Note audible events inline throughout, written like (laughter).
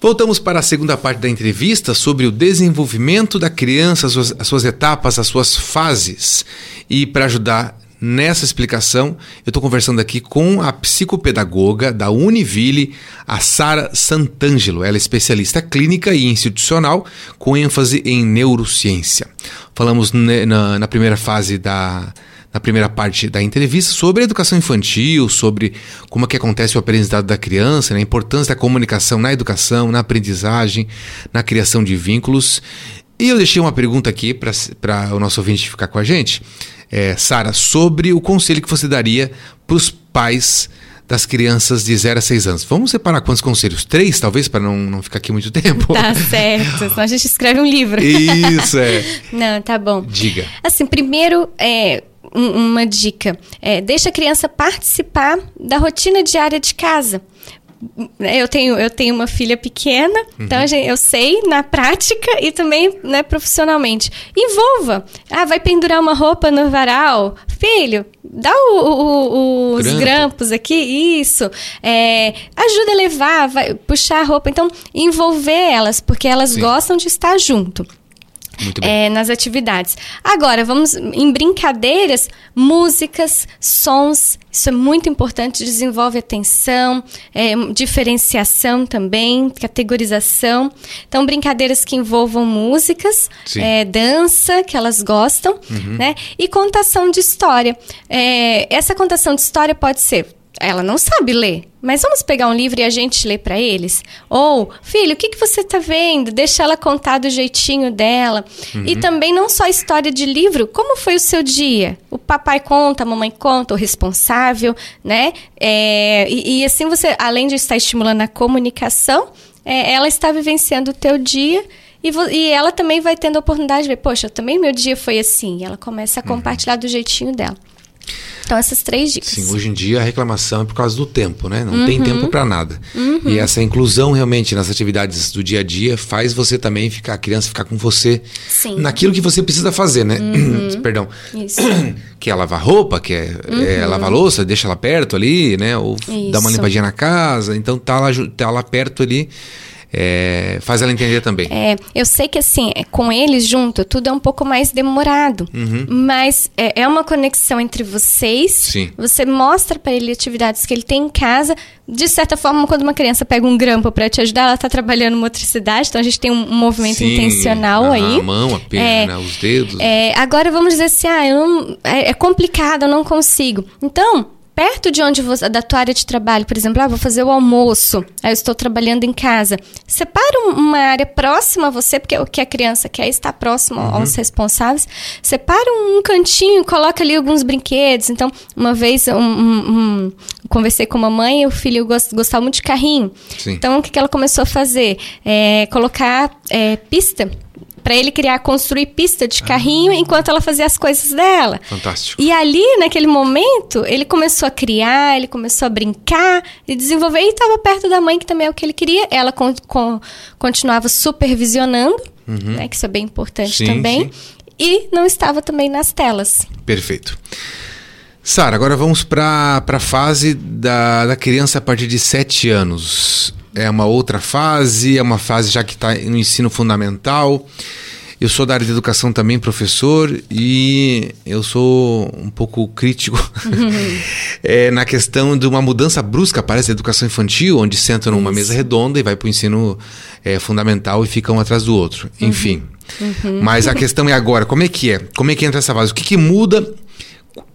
Voltamos para a segunda parte da entrevista sobre o desenvolvimento da criança, as suas, as suas etapas, as suas fases. E para ajudar nessa explicação, eu estou conversando aqui com a psicopedagoga da Univille, a Sara Santangelo. Ela é especialista clínica e institucional com ênfase em neurociência. Falamos na, na primeira fase da na primeira parte da entrevista sobre a educação infantil, sobre como é que acontece o aprendizado da criança, né, a importância da comunicação na educação, na aprendizagem, na criação de vínculos. E eu deixei uma pergunta aqui para o nosso ouvinte ficar com a gente, é, Sara, sobre o conselho que você daria para os pais das crianças de 0 a 6 anos. Vamos separar quantos conselhos? Três, talvez, para não, não ficar aqui muito tempo? Tá certo, senão a gente escreve um livro. Isso, é. (laughs) não, tá bom. Diga. Assim, primeiro, é, uma dica. É, deixa a criança participar da rotina diária de casa. Eu tenho, eu tenho uma filha pequena, uhum. então eu sei na prática e também né, profissionalmente. Envolva. Ah, vai pendurar uma roupa no varal. Filho, dá o, o, os Grampo. grampos aqui, isso. É, ajuda a levar, vai, puxar a roupa. Então, envolver elas, porque elas Sim. gostam de estar junto é, nas atividades. Agora, vamos em brincadeiras, músicas, sons, isso é muito importante, desenvolve atenção, é, diferenciação também, categorização. Então, brincadeiras que envolvam músicas, é, dança, que elas gostam, uhum. né? E contação de história. É, essa contação de história pode ser ela não sabe ler, mas vamos pegar um livro e a gente ler para eles? Ou, filho, o que, que você está vendo? Deixa ela contar do jeitinho dela. Uhum. E também não só história de livro, como foi o seu dia? O papai conta, a mamãe conta, o responsável, né? É, e, e, assim você, além de estar estimulando a comunicação, é, ela está vivenciando o teu dia e, e, ela também vai tendo a oportunidade de ver, poxa, também meu dia foi assim. E ela começa a uhum. compartilhar do jeitinho dela. Então, essas três dicas. Sim, hoje em dia a reclamação é por causa do tempo, né? Não uhum. tem tempo para nada. Uhum. E essa inclusão realmente nas atividades do dia a dia faz você também ficar, a criança ficar com você Sim. naquilo que você precisa fazer, né? Uhum. (coughs) Perdão. Isso. (coughs) Que é lavar roupa, que é, é, uhum. lavar louça, deixa ela perto ali, né? Ou Isso. dar uma limpadinha na casa. Então tá lá, tá lá perto ali é, faz ela entender também. É, eu sei que assim, é, com eles junto, tudo é um pouco mais demorado. Uhum. Mas é, é, uma conexão entre vocês. Sim. Você mostra para ele atividades que ele tem em casa. De certa forma, quando uma criança pega um grampo para te ajudar, ela está trabalhando motricidade, então a gente tem um, movimento Sim, intencional a, aí. A mão, a perna, é, os dedos. É, agora vamos dizer assim, ah, não, é, é complicado, eu não consigo. Então, perto de onde você, da tua área de trabalho, por exemplo, ah, vou fazer o almoço, aí eu estou trabalhando em casa. Separa uma área próxima a você, porque o que a criança quer é estar próximo uhum. aos responsáveis. Separa um cantinho, coloca ali alguns brinquedos. Então, uma vez um, um, um, conversei com a mamãe e o filho gost, gostava muito de carrinho. Sim. Então, o que, que ela começou a fazer? É, colocar é, pista para ele criar, construir pista de carrinho ah. enquanto ela fazia as coisas dela. Fantástico. E ali, naquele momento, ele começou a criar, ele começou a brincar e desenvolver. E estava perto da mãe, que também é o que ele queria. Ela con con continuava supervisionando, uhum. né, que isso é bem importante sim, também. Sim. E não estava também nas telas. Perfeito. Sara, agora vamos para a fase da, da criança a partir de 7 anos é uma outra fase, é uma fase já que está no ensino fundamental. Eu sou da área de educação também, professor, e eu sou um pouco crítico (laughs) é, na questão de uma mudança brusca, parece, da educação infantil, onde sentam numa mesa redonda e vai para o ensino é, fundamental e ficam um atrás do outro. Uhum. Enfim. Uhum. Mas a questão é agora, como é que é? Como é que entra essa fase? O que, que muda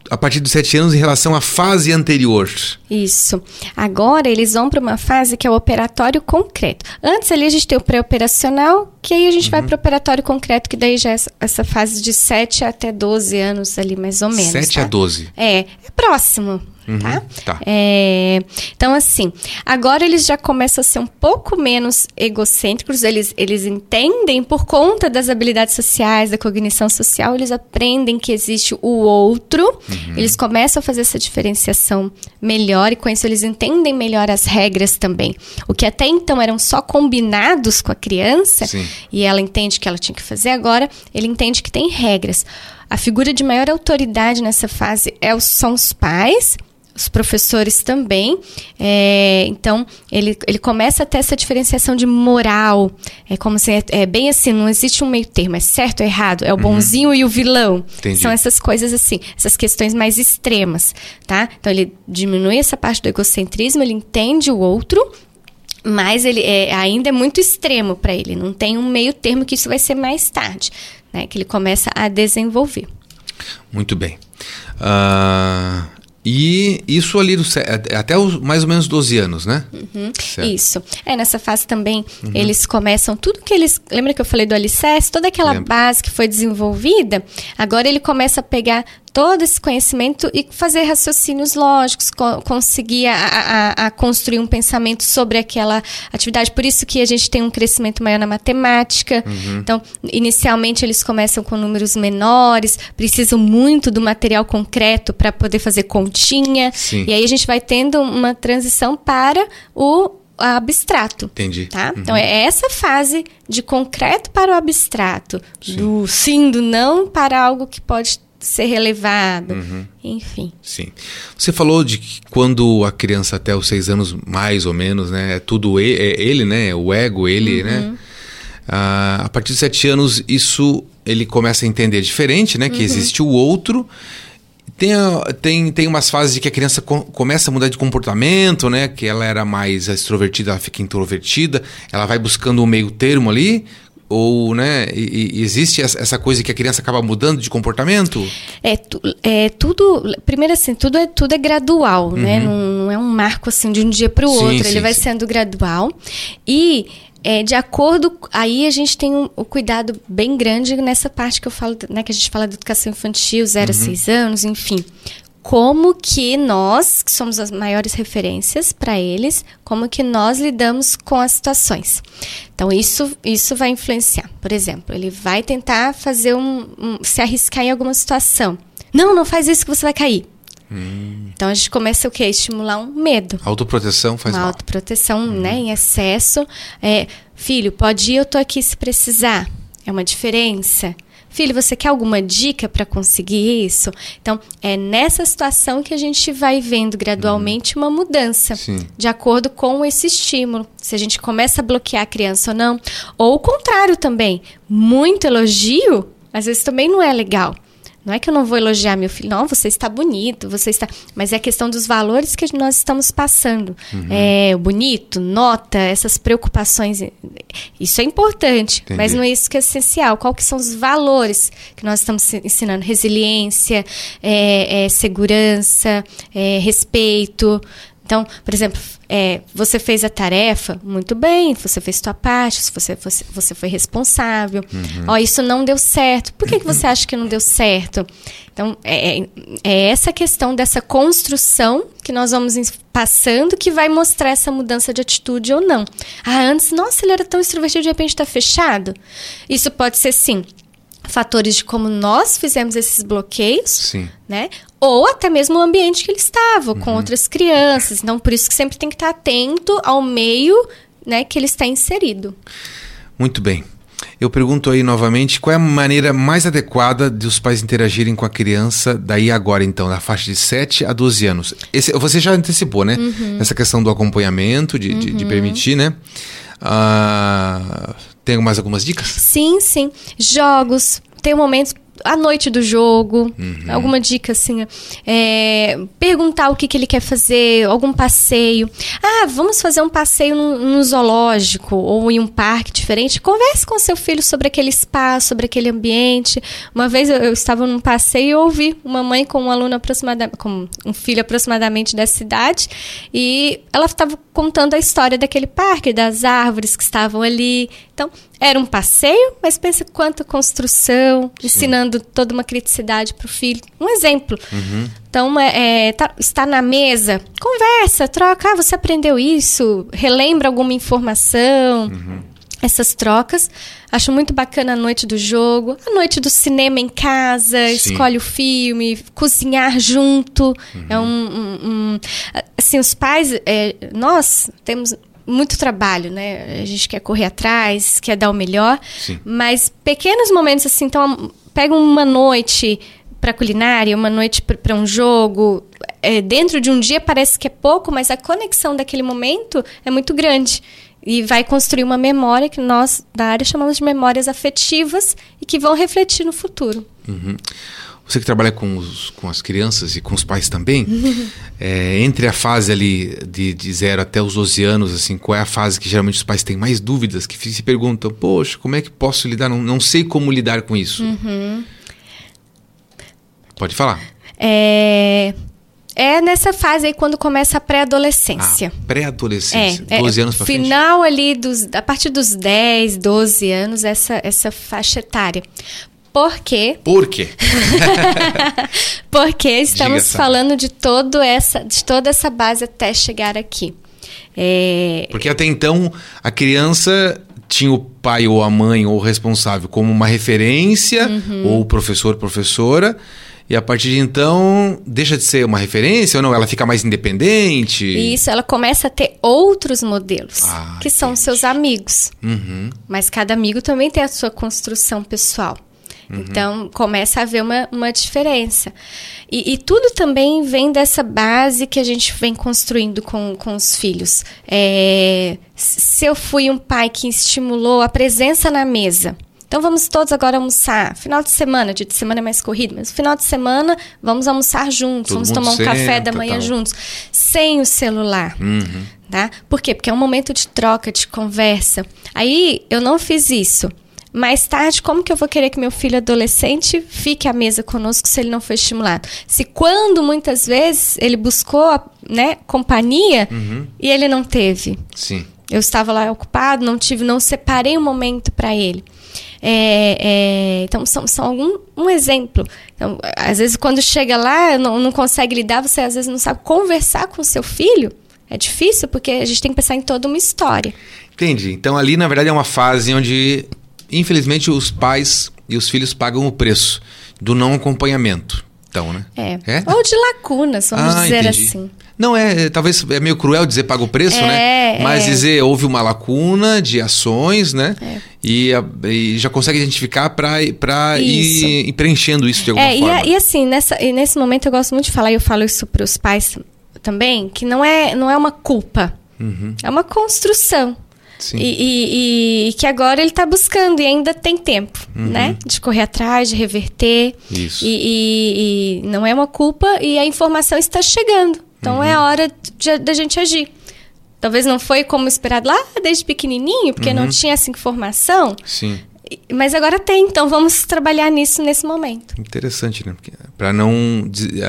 a partir dos sete anos em relação à fase anterior. Isso. Agora eles vão para uma fase que é o operatório concreto. Antes ali a gente tem o pré-operacional, que aí a gente uhum. vai para o operatório concreto, que daí já é essa fase de 7 até 12 anos ali, mais ou menos. 7 tá? a 12. É, é próximo. Uhum, tá? tá. É, então, assim, agora eles já começam a ser um pouco menos egocêntricos, eles, eles entendem, por conta das habilidades sociais, da cognição social, eles aprendem que existe o outro, uhum. eles começam a fazer essa diferenciação melhor e com isso eles entendem melhor as regras também. O que até então eram só combinados com a criança, Sim. E ela entende que ela tinha que fazer agora, ele entende que tem regras. A figura de maior autoridade nessa fase é, são os pais, os professores também. É, então, ele, ele começa a ter essa diferenciação de moral. É como se é, é bem assim, não existe um meio termo, é certo ou errado, é o uhum. bonzinho e o vilão. Entendi. São essas coisas assim, essas questões mais extremas, tá? Então ele diminui essa parte do egocentrismo, ele entende o outro, mas ele é, ainda é muito extremo para ele. Não tem um meio termo que isso vai ser mais tarde, né? Que ele começa a desenvolver. Muito bem. Uh, e isso ali do, até os, mais ou menos 12 anos, né? Uhum, isso. É, nessa fase também uhum. eles começam tudo que eles. Lembra que eu falei do alicerce? Toda aquela Lembra. base que foi desenvolvida, agora ele começa a pegar todo esse conhecimento e fazer raciocínios lógicos, co conseguir a, a, a, construir um pensamento sobre aquela atividade. Por isso que a gente tem um crescimento maior na matemática. Uhum. Então, inicialmente eles começam com números menores, precisam muito do material concreto para poder fazer continha. Sim. E aí a gente vai tendo uma transição para o abstrato. Entendi. Tá? Uhum. Então é essa fase de concreto para o abstrato, sim. do sim, do não para algo que pode ser relevado, uhum. enfim. Sim. Você falou de que quando a criança até os seis anos, mais ou menos, né, é tudo ele, é ele né, o ego, ele, né? uhum. né? Ah, a partir de sete anos, isso ele começa a entender diferente, né? Que uhum. existe o outro. Tem, tem, tem umas fases de que a criança começa a mudar de comportamento, né? Que ela era mais extrovertida, ela fica introvertida. Ela vai buscando um meio termo ali ou, né, existe essa coisa que a criança acaba mudando de comportamento? É, é tudo. Primeiro, assim, tudo é, tudo é gradual, né? uhum. né? Não, não, é um marco assim de um dia para o outro. Sim, Ele vai sim. sendo gradual. E é, de acordo. Aí a gente tem um, um, cuidado bem grande nessa parte que eu falo, né? Que a gente fala de educação infantil, 0 uhum. a 6 anos, enfim como que nós, que somos as maiores referências para eles, como que nós lidamos com as situações. Então, isso, isso vai influenciar. Por exemplo, ele vai tentar fazer um, um se arriscar em alguma situação. Não, não faz isso que você vai cair. Hum. Então a gente começa o quê? Estimular um medo. Autoproteção faz Uma mal. autoproteção, hum. né, em excesso. É, filho, pode ir, eu tô aqui se precisar. É uma diferença. Filho, você quer alguma dica para conseguir isso? Então, é nessa situação que a gente vai vendo gradualmente uma mudança, Sim. de acordo com esse estímulo. Se a gente começa a bloquear a criança ou não. Ou o contrário também. Muito elogio, às vezes também não é legal. Não é que eu não vou elogiar meu filho, não, você está bonito, você está. Mas é a questão dos valores que nós estamos passando. Uhum. É, bonito, nota, essas preocupações. Isso é importante, Entendi. mas não é isso que é essencial. Qual que são os valores que nós estamos ensinando? Resiliência, é, é, segurança, é, respeito. Então, por exemplo, é, você fez a tarefa, muito bem, você fez sua parte, você, você, você foi responsável. Uhum. Ó, isso não deu certo. Por que, que você acha que não deu certo? Então, é, é, é essa questão dessa construção que nós vamos passando que vai mostrar essa mudança de atitude ou não. Ah, antes, nossa, ele era tão extrovertido, de repente está fechado. Isso pode ser sim fatores de como nós fizemos esses bloqueios, Sim. né? Ou até mesmo o ambiente que ele estava, com uhum. outras crianças. Então, por isso que sempre tem que estar atento ao meio né, que ele está inserido. Muito bem. Eu pergunto aí novamente, qual é a maneira mais adequada de os pais interagirem com a criança daí agora, então, da faixa de 7 a 12 anos? Esse, você já antecipou, né? Uhum. Essa questão do acompanhamento, de, uhum. de, de uhum. permitir, né? Ah, tem mais algumas dicas? Sim, sim. Jogos. Tem momentos a noite do jogo, uhum. alguma dica assim, é, perguntar o que, que ele quer fazer, algum passeio. Ah, vamos fazer um passeio no, zoológico ou em um parque diferente. Converse com seu filho sobre aquele espaço, sobre aquele ambiente. Uma vez eu, eu estava num passeio e ouvi uma mãe com um aluno aproximadamente, com um filho aproximadamente dessa idade, e ela estava contando a história daquele parque, das árvores que estavam ali. Então, era um passeio, mas pensa quanta construção, Sim. ensinando toda uma criticidade para o filho. Um exemplo. Uhum. Então, é, é, tá, está na mesa, conversa, troca. Ah, você aprendeu isso? Relembra alguma informação? Uhum. Essas trocas. Acho muito bacana a noite do jogo, a noite do cinema em casa, Sim. escolhe o filme, cozinhar junto. Uhum. É um, um, um, Assim, os pais. É, nós temos muito trabalho, né? A gente quer correr atrás, quer dar o melhor, Sim. mas pequenos momentos assim, então pega uma noite para culinária, uma noite para um jogo, é, dentro de um dia parece que é pouco, mas a conexão daquele momento é muito grande. E vai construir uma memória que nós, da área, chamamos de memórias afetivas e que vão refletir no futuro. Uhum. Você que trabalha com, os, com as crianças e com os pais também, (laughs) é, entre a fase ali de, de 0 até os 12 anos, assim, qual é a fase que geralmente os pais têm mais dúvidas, que se perguntam, poxa, como é que posso lidar? Não, não sei como lidar com isso. Uhum. Pode falar. É, é nessa fase aí quando começa a pré-adolescência. Ah, pré-adolescência, é, 12 é, anos pra Final frente. ali, dos, a partir dos 10, 12 anos, essa, essa faixa etária. Por quê? Por quê? (laughs) Porque estamos falando de, todo essa, de toda essa base até chegar aqui. É... Porque até então a criança tinha o pai ou a mãe ou o responsável como uma referência, uhum. ou professor, professora, e a partir de então, deixa de ser uma referência ou não? Ela fica mais independente? Isso, ela começa a ter outros modelos, ah, que são seus amigos. Uhum. Mas cada amigo também tem a sua construção pessoal. Uhum. Então, começa a haver uma, uma diferença. E, e, tudo também vem dessa base que a gente vem construindo com, com os filhos. É, se eu fui um pai que estimulou a presença na mesa, então vamos todos agora almoçar. Final de semana, dia de semana é mais corrido, mas final de semana vamos almoçar juntos, Todo vamos tomar um senta, café da manhã tal. juntos, sem o celular. Uhum. Tá? Por quê? Porque é um momento de troca, de conversa. Aí eu não fiz isso. Mais tarde, como que eu vou querer que meu filho adolescente fique à mesa conosco se ele não foi estimulado? Se quando muitas vezes ele buscou né, companhia uhum. e ele não teve. Sim. Eu estava lá ocupado, não tive, não separei um momento para ele. É, é, então, são, são algum um exemplo. Então, às vezes, quando chega lá, não, não consegue lidar, você às vezes não sabe conversar com o seu filho. É difícil, porque a gente tem que pensar em toda uma história. Entendi. Então, ali, na verdade, é uma fase onde infelizmente, os pais e os filhos pagam o preço do não acompanhamento. Então, né? É. é? Ou de lacunas, vamos ah, dizer entendi. assim. Não, é, talvez é meio cruel dizer paga o preço, né? é, né? Mas é. dizer houve uma lacuna de ações, né? É. E, e, já consegue identificar para ir, ir, preenchendo isso de alguma é, forma. E, e assim, nessa, e nesse momento eu gosto muito de falar, e eu falo isso para os pais também, que não é, não é uma culpa. Uhum. É uma construção. E, e, e, que agora ele está buscando e ainda tem tempo, uhum. né? De correr atrás, de reverter. Isso. E, e, não é uma culpa e a informação está chegando. Então uhum. é hora da gente agir. Talvez não foi como esperado lá desde pequenininho, porque uhum. não tinha essa informação. Sim. Mas agora tem, então vamos trabalhar nisso nesse momento. Interessante, né? Para não,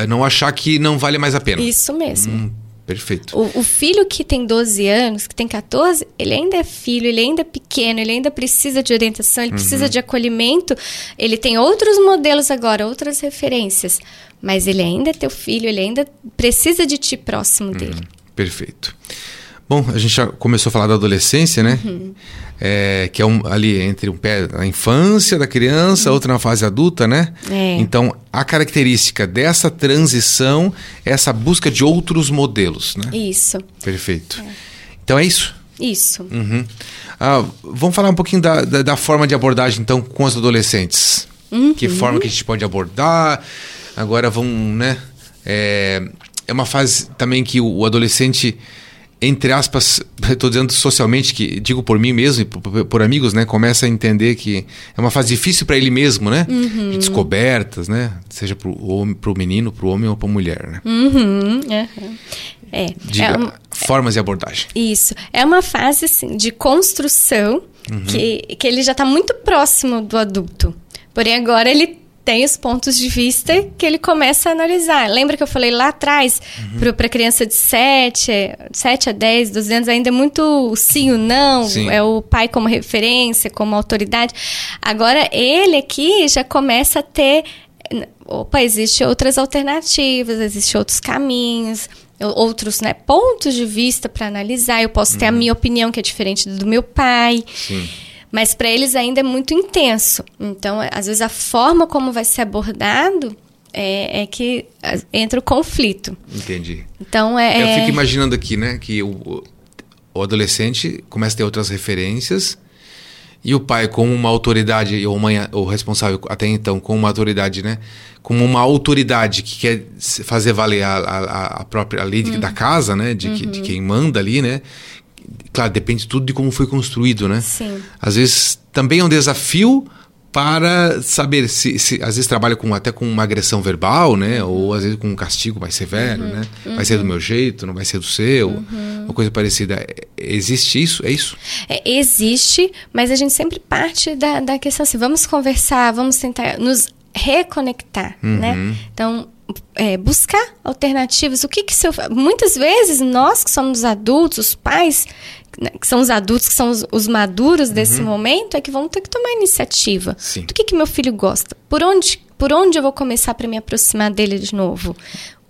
não achar que não vale mais a pena. Isso mesmo. Hum, Perfeito. O, o, filho que tem 12 anos, que tem 14, ele ainda é filho, ele ainda é pequeno, ele ainda precisa de orientação, ele uhum. precisa de acolhimento. Ele tem outros modelos agora, outras referências. Mas ele ainda é teu filho, ele ainda precisa de ti próximo uhum. dele. Perfeito. Bom, a gente já começou a falar da adolescência, né? Uhum. É, que é um, ali entre um pé na infância da criança, outra na fase adulta, né? É. Então, a característica dessa transição é essa busca de outros modelos, né? Isso. Perfeito. É. Então é isso? Isso. Uhum. Ah, vamos falar um pouquinho da, da, da, forma de abordagem, então, com os adolescentes. Uhum. Que forma que a gente pode abordar? Agora vamos, né? É, é uma fase também que o, o adolescente entre aspas, (laughs) estou dizendo socialmente, que digo por mim mesmo e por, por, amigos, né? Começa a entender que é uma fase difícil para ele mesmo, né? Uhum. De descobertas, né? Seja para o menino, para o homem ou para a mulher, né? Uhum. Uhum. É. Diga, é uma, formas de abordagem. Isso. É uma fase assim, de construção uhum. que, que ele já está muito próximo do adulto. Porém, agora ele tem os pontos de vista que ele começa a analisar. Lembra que eu falei lá atrás, uhum. para criança de 7, 7 a 10, 12 anos, ainda é muito sim ou não, sim. é o pai como referência, como autoridade. Agora, ele aqui já começa a ter. Opa, existem outras alternativas, existem outros caminhos outros né, pontos de vista para analisar. Eu posso ter a uhum. minha opinião, que é diferente do meu pai. Sim. Mas para eles ainda é muito intenso. Então, às vezes, a forma como vai ser abordado é, é que entra o conflito. Entendi. Então, é, Eu é fico imaginando aqui, né, que o, o adolescente começa a ter outras referências E o pai, como uma autoridade, ou mãe, ou responsável até então, como uma autoridade, né? Como uma autoridade que quer fazer valer a, a, a própria lei uhum. da casa, né? De, uhum. de quem manda ali, né? Claro, depende tudo de como foi construído, né? Sim. Às vezes também é um desafio para saber se, se, às vezes trabalha com até com uma agressão verbal, né? Uhum. Ou às vezes com um castigo mais severo, uhum. né? Vai uhum. ser do uhum. meu jeito, não vai ser do seu, uhum. uma coisa parecida. Existe isso? É isso? É, existe, mas a gente sempre parte da, da questão assim, vamos conversar, vamos tentar nos reconectar, né? Uhum. Então, é, buscar alternativas. O que que seu muitas vezes nós que somos adultos, os pais né, que são os adultos, que são os, os maduros uhum. desse momento, é que vão ter que tomar iniciativa. Sim. Do que que meu filho gosta? Por onde por onde eu vou começar para me aproximar dele de novo?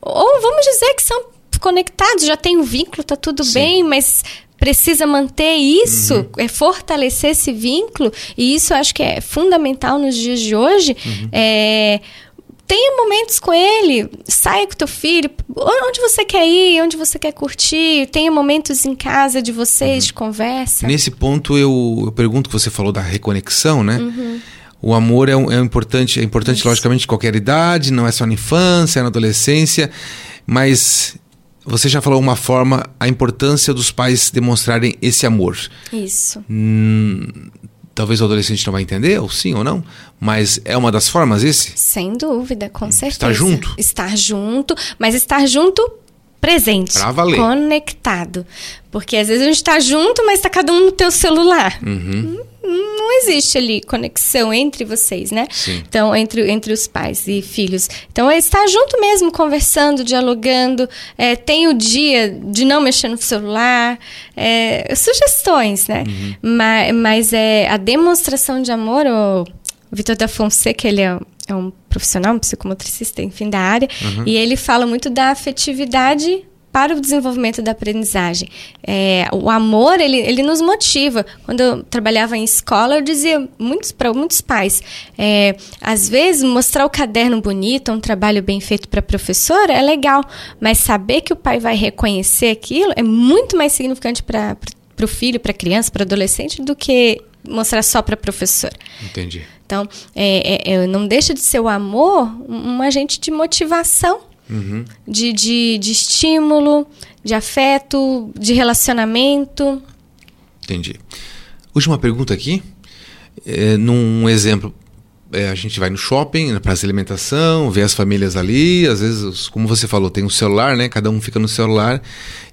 Ou vamos dizer que são conectados, já tem um vínculo, tá tudo Sim. bem, mas precisa manter isso, uhum. é fortalecer esse vínculo, e isso eu acho que é fundamental nos dias de hoje. Uhum. É, tenha momentos com ele, saia com teu filho, onde você quer ir, onde você quer curtir, tenha momentos em casa de vocês, uhum. de conversa. Nesse ponto eu, eu, pergunto que você falou da reconexão, né? Uhum. O amor é, um, é importante, é importante Isso. logicamente de qualquer idade, não é só na infância, é na adolescência, mas você já falou uma forma a importância dos pais demonstrarem esse amor. Isso. Hum, talvez o adolescente não vai entender, ou sim ou não, mas é uma das formas esse? Sem dúvida, com certeza. Estar junto. Estar junto, mas estar junto presente. Conectado. Porque às vezes a gente está junto, mas está cada um no teu celular. Uhum. Não, não existe ali conexão entre vocês, né? Sim. Então, entre, entre os pais e filhos. Então, é estar junto mesmo, conversando, dialogando. É, tem o dia de não mexer no celular. É, sugestões, né? Uhum. Mas, mas é a demonstração de amor, o Vitor da Fonseca, ele é é um profissional, um psicomotricista, enfim, da área, uhum. e ele fala muito da afetividade para o desenvolvimento da aprendizagem. É, o amor, ele, ele nos motiva. Quando eu trabalhava em escola, eu dizia muitos, para muitos pais, é, às vezes mostrar o caderno bonito, um trabalho bem feito para a professora, é legal, mas saber que o pai vai reconhecer aquilo é muito mais significante para o filho, para a criança, para o adolescente, do que mostrar só para a professora. Entendi. Então, é, é, é, não deixa de ser o amor um agente de motivação, uhum. de, de, de estímulo, de afeto, de relacionamento. Entendi. Última pergunta aqui. É, num exemplo é, a gente vai no shopping, na praça de alimentação, vê as famílias ali, às vezes, como você falou, tem um celular, né? Cada um fica no celular.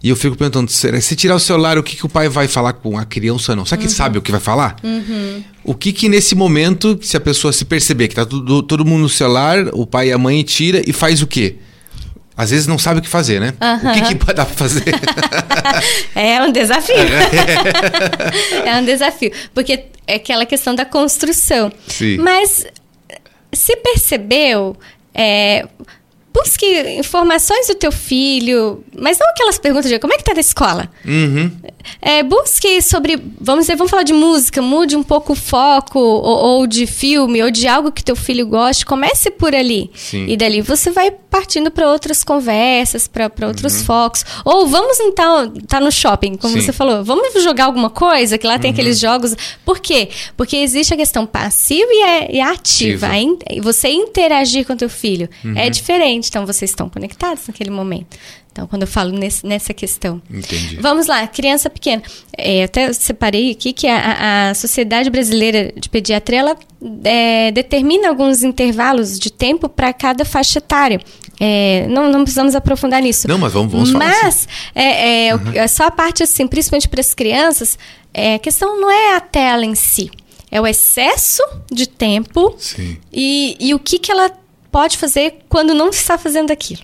E eu fico perguntando, se tirar o celular, o que, que o pai vai falar com a criança não? Será que uhum. sabe o que vai falar? Uhum. O que que nesse momento, se a pessoa se perceber que tá tudo, todo mundo no celular, o pai e a mãe tira e faz o quê? Às vezes não sabe o que fazer, né? Uhum. O que, que dá pra fazer? (laughs) é um desafio. (laughs) é um desafio. Porque aquela questão da construção. Sim. Mas se percebeu, é, busque informações do teu filho, mas não aquelas perguntas de como é que tá na escola. Uhum. É, busque sobre, vamos dizer, vamos falar de música, mude um pouco o foco, ou, ou de filme, ou de algo que teu filho goste, comece por ali. Sim. E dali você vai partindo para outras conversas, para outros uhum. focos. Ou vamos então, tá no shopping, como Sim. você falou, vamos jogar alguma coisa, que lá tem uhum. aqueles jogos. Por quê? Porque existe a questão passiva e, é, e ativa. Ativa. Você interagir com teu filho é uhum. Diferente, então vocês estão conectados naquele momento. Então, quando eu falo nesse, nessa questão. Entendi. Vamos lá, criança pequena. É, até separei aqui que a, a Sociedade Brasileira de Pediatria ela, é, determina alguns intervalos de tempo para cada faixa etária. É, não, não precisamos aprofundar nisso. Não, mas vamos, vamos falar Mas, assim. é, é, uhum. só a parte assim, principalmente para as crianças, é, a questão não é a tela em si. É o excesso de tempo e, e o que, que ela pode fazer quando não está fazendo aquilo.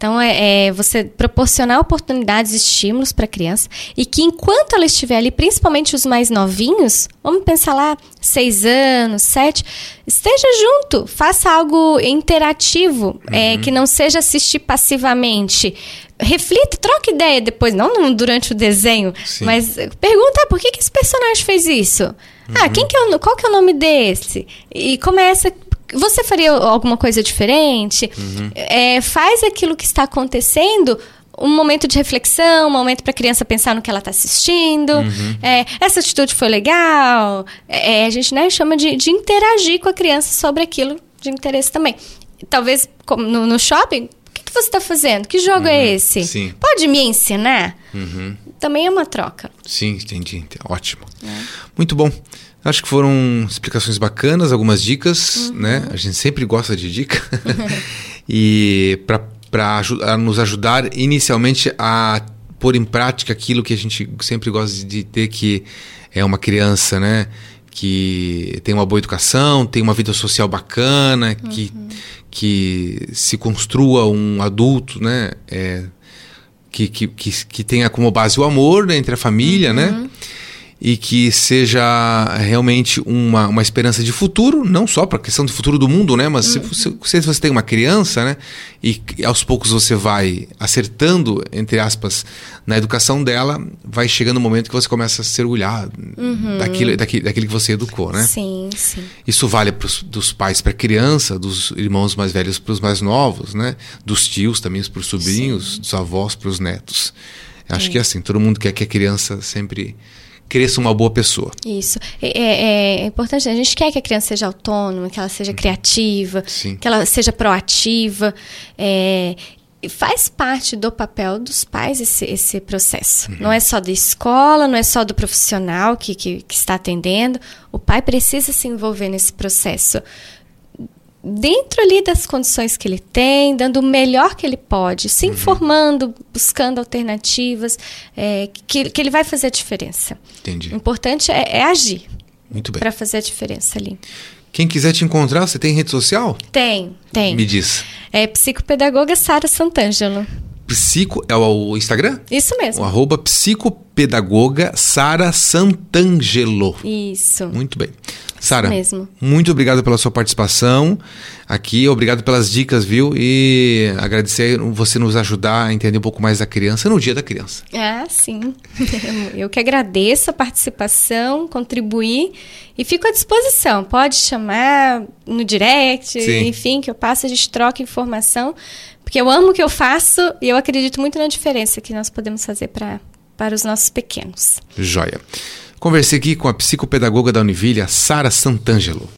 Então, é, é, você proporcionar oportunidades, estímulos para a criança e que enquanto ela estiver ali, principalmente os mais novinhos, vamos pensar lá, seis anos, sete, esteja junto, faça algo interativo, é, uhum. é, que não seja assistir passivamente. Reflita, troca ideia depois, não durante o desenho, Sim. mas pergunta ah, por que, que esse personagem fez isso? Ah, uhum. Ah, quem que é o, qual que é o nome desse? E começa você faria alguma coisa diferente? Uhum. É, faz aquilo que está acontecendo um momento de reflexão, um momento para a criança pensar no que ela está assistindo. Uhum. É, essa atitude foi legal. É, a gente né, chama de, de interagir com a criança sobre aquilo de interesse também. Talvez no, no shopping, o que, que você está fazendo? Que jogo é uhum. é esse? Sim. Pode me ensinar? Uhum. Também é uma troca. Sim, entendi. Ótimo. É. Muito bom. Acho que foram explicações bacanas, algumas dicas, uhum. né? A gente sempre gosta de dica. (laughs) e para nos ajudar inicialmente a pôr em prática aquilo que a gente sempre gosta de ter, que é uma criança, né? Que tem uma boa educação, tem uma vida social bacana, uhum. que, que se construa um adulto, né? É, que, que, que, que, tenha como base o amor né, entre a família, né? uhum. né? E que seja realmente uma, uma esperança de futuro, não só para a questão do futuro do mundo, né? Mas uhum. se, se, você tem uma criança, né? E aos poucos você vai acertando, entre aspas, na educação dela, vai chegando o um momento que você começa a se orgulhar uhum. daquilo, daquilo, daquilo que você educou, né? Sim, sim. Isso vale pros, dos pais para a criança, dos irmãos mais velhos para os mais novos, né? Dos tios também para os sobrinhos, sim. dos avós para os netos. Acho é. que é assim, todo mundo quer que a criança sempre cresça uma boa pessoa. Isso. É, é, é, importante. A gente quer que a criança seja autônoma, que ela seja criativa, Sim. que ela seja proativa. É, faz parte do papel dos pais esse, esse processo. Uhum. Não é só da escola, não é só do profissional que, que, que está atendendo. O pai precisa se envolver nesse processo dentro ali das condições que ele tem, dando o melhor que ele pode, se uhum. informando, buscando alternativas, é, que, que ele vai fazer a diferença. Entendi. O importante é, é agir. Muito bem. Para fazer a diferença ali. Quem quiser te encontrar, você tem rede social? Tem, tem. Me diz. É psicopedagoga Sara Santângelo. Psico é o Instagram? Isso mesmo. O arroba psicopedagoga Sara Santangelo. Isso. Muito bem. Sara, muito obrigado pela sua participação aqui, obrigado pelas dicas, viu? E agradecer você nos ajudar a entender um pouco mais da criança no dia da criança. Ah, sim. (laughs) Eu que agradeço a participação, contribuir e fico à disposição. Pode chamar no direct, sim. enfim, que eu passo, a gente troca informação, porque eu amo o que eu faço e eu acredito muito na diferença que nós podemos fazer para para os nossos pequenos. Joia. Conversei aqui com a psicopedagoga da Univille, Sara Santangelo.